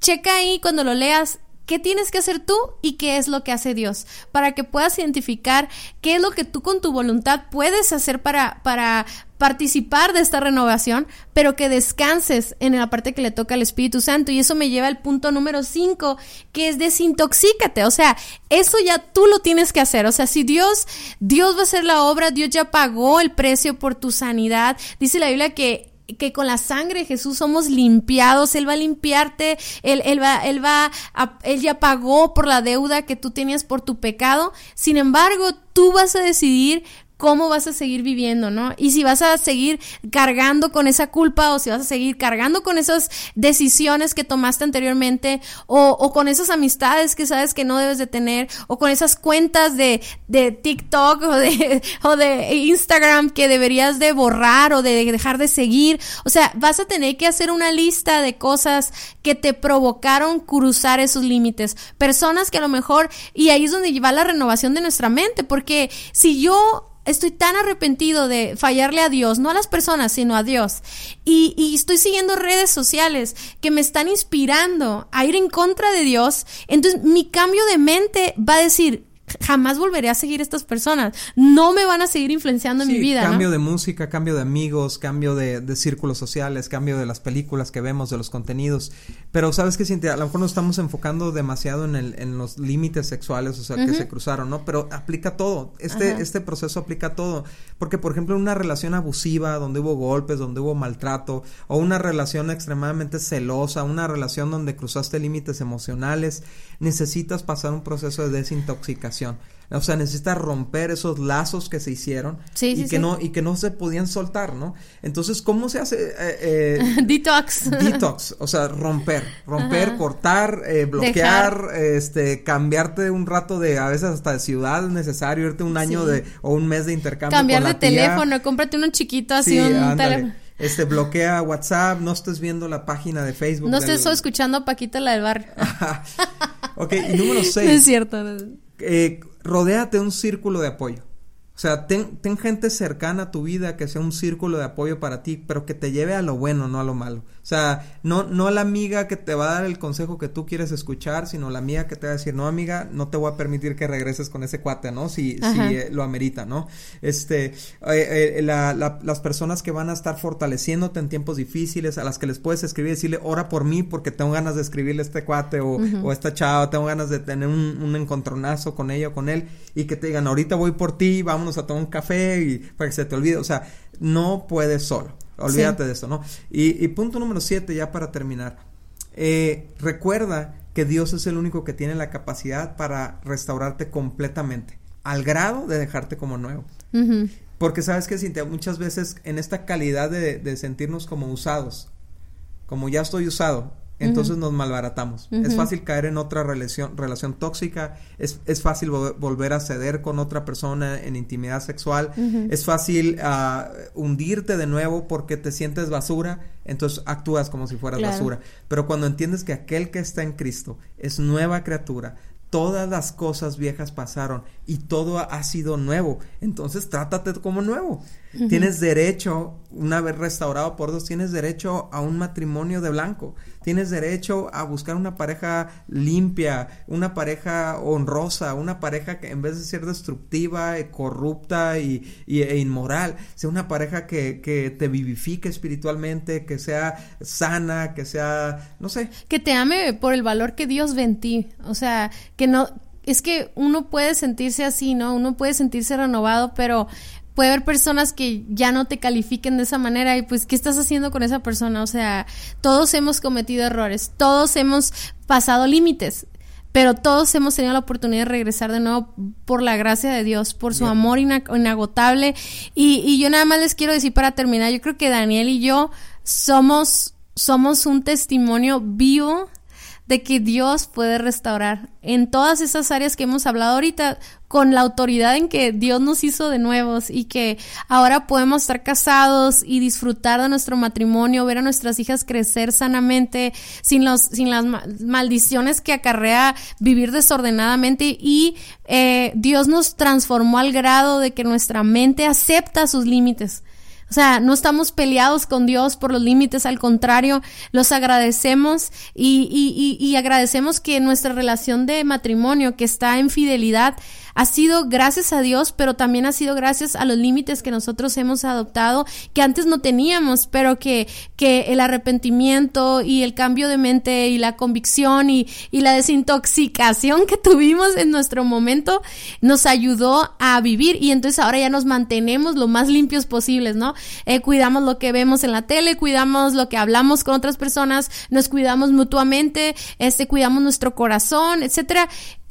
checa ahí cuando lo leas, ¿Qué tienes que hacer tú y qué es lo que hace Dios? Para que puedas identificar qué es lo que tú con tu voluntad puedes hacer para, para participar de esta renovación, pero que descanses en la parte que le toca al Espíritu Santo. Y eso me lleva al punto número 5, que es desintoxícate. O sea, eso ya tú lo tienes que hacer. O sea, si Dios, Dios va a hacer la obra, Dios ya pagó el precio por tu sanidad. Dice la Biblia que que con la sangre de Jesús somos limpiados, Él va a limpiarte, Él, él va, Él va, Él ya pagó por la deuda que tú tenías por tu pecado. Sin embargo, tú vas a decidir cómo vas a seguir viviendo, ¿no? Y si vas a seguir cargando con esa culpa o si vas a seguir cargando con esas decisiones que tomaste anteriormente o, o con esas amistades que sabes que no debes de tener o con esas cuentas de, de TikTok o de, o de Instagram que deberías de borrar o de dejar de seguir. O sea, vas a tener que hacer una lista de cosas que te provocaron cruzar esos límites. Personas que a lo mejor, y ahí es donde va la renovación de nuestra mente, porque si yo estoy tan arrepentido de fallarle a Dios, no a las personas, sino a Dios. Y, y, estoy siguiendo redes sociales que me están inspirando a ir en contra de Dios. Entonces mi cambio de mente va a decir, jamás volveré a seguir estas personas. No me van a seguir influenciando en mi vida. Cambio de música, cambio de amigos, cambio de, de, círculos sociales, cambio de las películas que vemos, de los contenidos. Pero sabes que Cintia, a lo mejor nos estamos enfocando demasiado en, el, en los límites sexuales, o sea, que se cruzaron, ¿no? Pero aplica todo. Este, este proceso aplica todo. Porque, por ejemplo, una relación abusiva, donde hubo golpes, donde hubo maltrato, o una relación extremadamente celosa, una relación donde cruzaste límites emocionales, necesitas pasar un proceso de desintoxicación. O sea, necesitas romper esos lazos que se hicieron y que no y que no se podían soltar, ¿no? Entonces, ¿cómo se hace? Eh, eh, detox. Detox, o sea, romper, romper, cortar, eh, bloquear, este, cambiarte un rato de, a veces hasta de ciudad es necesario, irte un año de o un mes de intercambio. Cambiar de teléfono, cómprate uno chiquito así un teléfono. Este, bloquea WhatsApp, no estés viendo la página de Facebook. No estés escuchando a Paquita la del barrio. ok, y número seis. es cierto. Eh, rodéate un círculo de apoyo. O sea, ten, ten, gente cercana a tu vida que sea un círculo de apoyo para ti, pero que te lleve a lo bueno, no a lo malo. O sea, no, no la amiga que te va a dar el consejo que tú quieres escuchar, sino la amiga que te va a decir, no amiga, no te voy a permitir que regreses con ese cuate, ¿no? Si, si eh, lo amerita, ¿no? Este, eh, eh, la, la, las personas que van a estar fortaleciéndote en tiempos difíciles, a las que les puedes escribir, decirle, ora por mí porque tengo ganas de escribirle a este cuate o, o esta chava, tengo ganas de tener un, un, encontronazo con ella o con él y que te digan, ahorita voy por ti, vámonos a tomar un café y para que se te olvide. O sea, no puedes solo. Olvídate de eso, ¿no? Y, y, punto número siete, ya para terminar. Eh, recuerda que Dios es el único que tiene la capacidad para restaurarte completamente, al grado de dejarte como nuevo. Porque sabes que, Cintia, muchas veces en esta calidad de, de sentirnos como usados, como ya estoy usado, entonces nos malbaratamos. Es fácil caer en otra relación, relación tóxica, es, es fácil volver a ceder con otra persona en intimidad sexual, es fácil uh, hundirte de nuevo porque te sientes basura, entonces actúas como si fueras basura. Pero cuando entiendes que aquel que está en Cristo es nueva criatura, todas las cosas viejas pasaron y todo ha sido nuevo. Entonces trátate como nuevo. Tienes derecho, una vez restaurado por Dios, tienes derecho a un matrimonio de blanco. Tienes derecho a buscar una pareja limpia, una pareja honrosa, una pareja que en vez de ser destructiva, y corrupta y, e inmoral, sea una pareja que, que te vivifique espiritualmente, que sea sana, que sea, no sé. Que te ame por el valor que Dios ve en ti. O sea, que no es que uno puede sentirse así, ¿no? Uno puede sentirse renovado, pero puede haber personas que ya no te califiquen de esa manera y pues, ¿qué estás haciendo con esa persona? O sea, todos hemos cometido errores, todos hemos pasado límites, pero todos hemos tenido la oportunidad de regresar de nuevo por la gracia de Dios, por su amor inagotable. Y, y yo nada más les quiero decir para terminar, yo creo que Daniel y yo somos, somos un testimonio vivo de que Dios puede restaurar en todas esas áreas que hemos hablado ahorita con la autoridad en que Dios nos hizo de nuevos y que ahora podemos estar casados y disfrutar de nuestro matrimonio, ver a nuestras hijas crecer sanamente sin los sin las maldiciones que acarrea vivir desordenadamente y eh, Dios nos transformó al grado de que nuestra mente acepta sus límites o sea, no estamos peleados con Dios por los límites, al contrario, los agradecemos y, y, y, y agradecemos que nuestra relación de matrimonio, que está en fidelidad, ha sido gracias a Dios, pero también ha sido gracias a los límites que nosotros hemos adoptado, que antes no teníamos, pero que, que el arrepentimiento y el cambio de mente y la convicción y, y la desintoxicación que tuvimos en nuestro momento nos ayudó a vivir y entonces ahora ya nos mantenemos lo más limpios posibles, ¿no? Eh, cuidamos lo que vemos en la tele, cuidamos lo que hablamos con otras personas, nos cuidamos mutuamente, este, cuidamos nuestro corazón, etcétera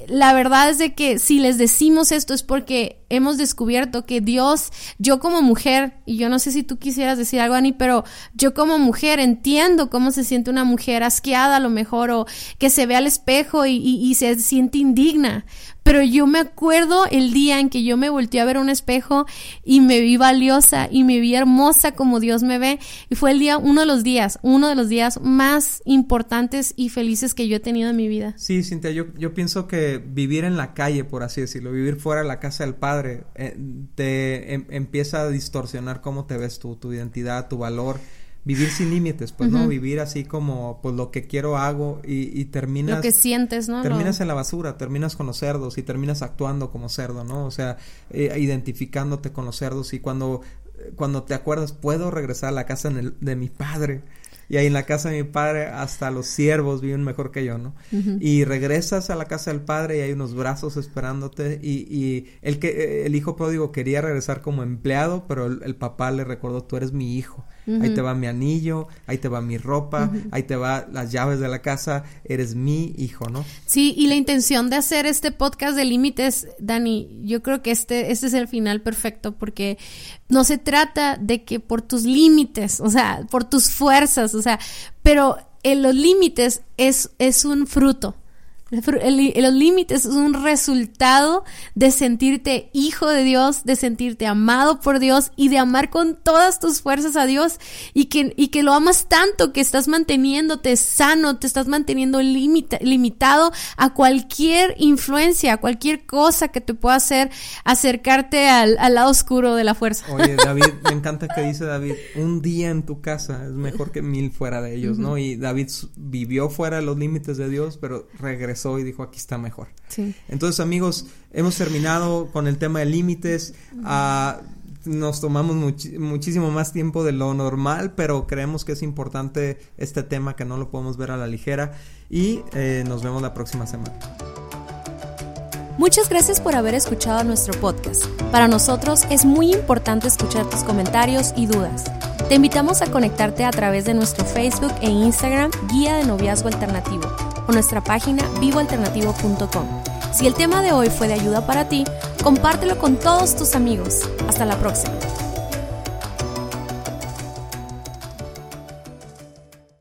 la verdad es de que si les decimos esto es porque hemos descubierto que Dios, yo como mujer, y yo no sé si tú quisieras decir algo, Ani, pero yo como mujer entiendo cómo se siente una mujer asqueada a lo mejor o que se ve al espejo y, y se siente indigna. Pero yo me acuerdo el día en que yo me volteé a ver un espejo y me vi valiosa y me vi hermosa como Dios me ve. Y fue el día, uno de los días, uno de los días más importantes y felices que yo he tenido en mi vida. Sí, Cintia, yo, yo pienso que vivir en la calle, por así decirlo, vivir fuera de la casa del Padre, eh, te em, empieza a distorsionar cómo te ves tú, tu identidad, tu valor vivir sin límites, pues, ¿no? Vivir así como, pues, lo que quiero hago y, y terminas... Lo que sientes, ¿no? Terminas en la basura, terminas con los cerdos y terminas actuando como cerdo, ¿no? O sea, eh, identificándote con los cerdos y cuando, cuando te acuerdas, puedo regresar a la casa de mi padre y ahí en la casa de mi padre hasta los siervos viven mejor que yo, ¿no? Y regresas a la casa del padre y hay unos brazos esperándote y, y el, que, el hijo pródigo quería regresar como empleado, pero el papá le recordó, tú eres mi hijo ahí te va mi anillo, ahí te va mi ropa, ahí te va las llaves de la casa, eres mi hijo, ¿no? Sí, y la intención de hacer este podcast de límites, Dani, yo creo que este, este es el final perfecto porque no se trata de que por tus límites, o sea, por tus fuerzas, o sea, pero en los límites es, es un fruto. Los límites es un resultado de sentirte hijo de Dios, de sentirte amado por Dios y de amar con todas tus fuerzas a Dios y que, y que lo amas tanto que estás manteniéndote sano, te estás manteniendo limitado a cualquier influencia, a cualquier cosa que te pueda hacer acercarte al, lado oscuro de la fuerza. Oye, David, me encanta que dice David, un día en tu casa es mejor que mil fuera de ellos, ¿no? Y David vivió fuera de los límites de Dios, pero regresó y dijo aquí está mejor. Entonces amigos, hemos terminado con el tema de límites. Ah, nos tomamos muchísimo más tiempo de lo normal, pero creemos que es importante este tema que no lo podemos ver a la ligera y eh, nos vemos la próxima semana. Muchas gracias por haber escuchado nuestro podcast. Para nosotros es muy importante escuchar tus comentarios y dudas. Te invitamos a conectarte a través de nuestro Facebook e Instagram Guía de Noviazgo Alternativo nuestra página vivoalternativo.com. Si el tema de hoy fue de ayuda para ti, compártelo con todos tus amigos. Hasta la próxima.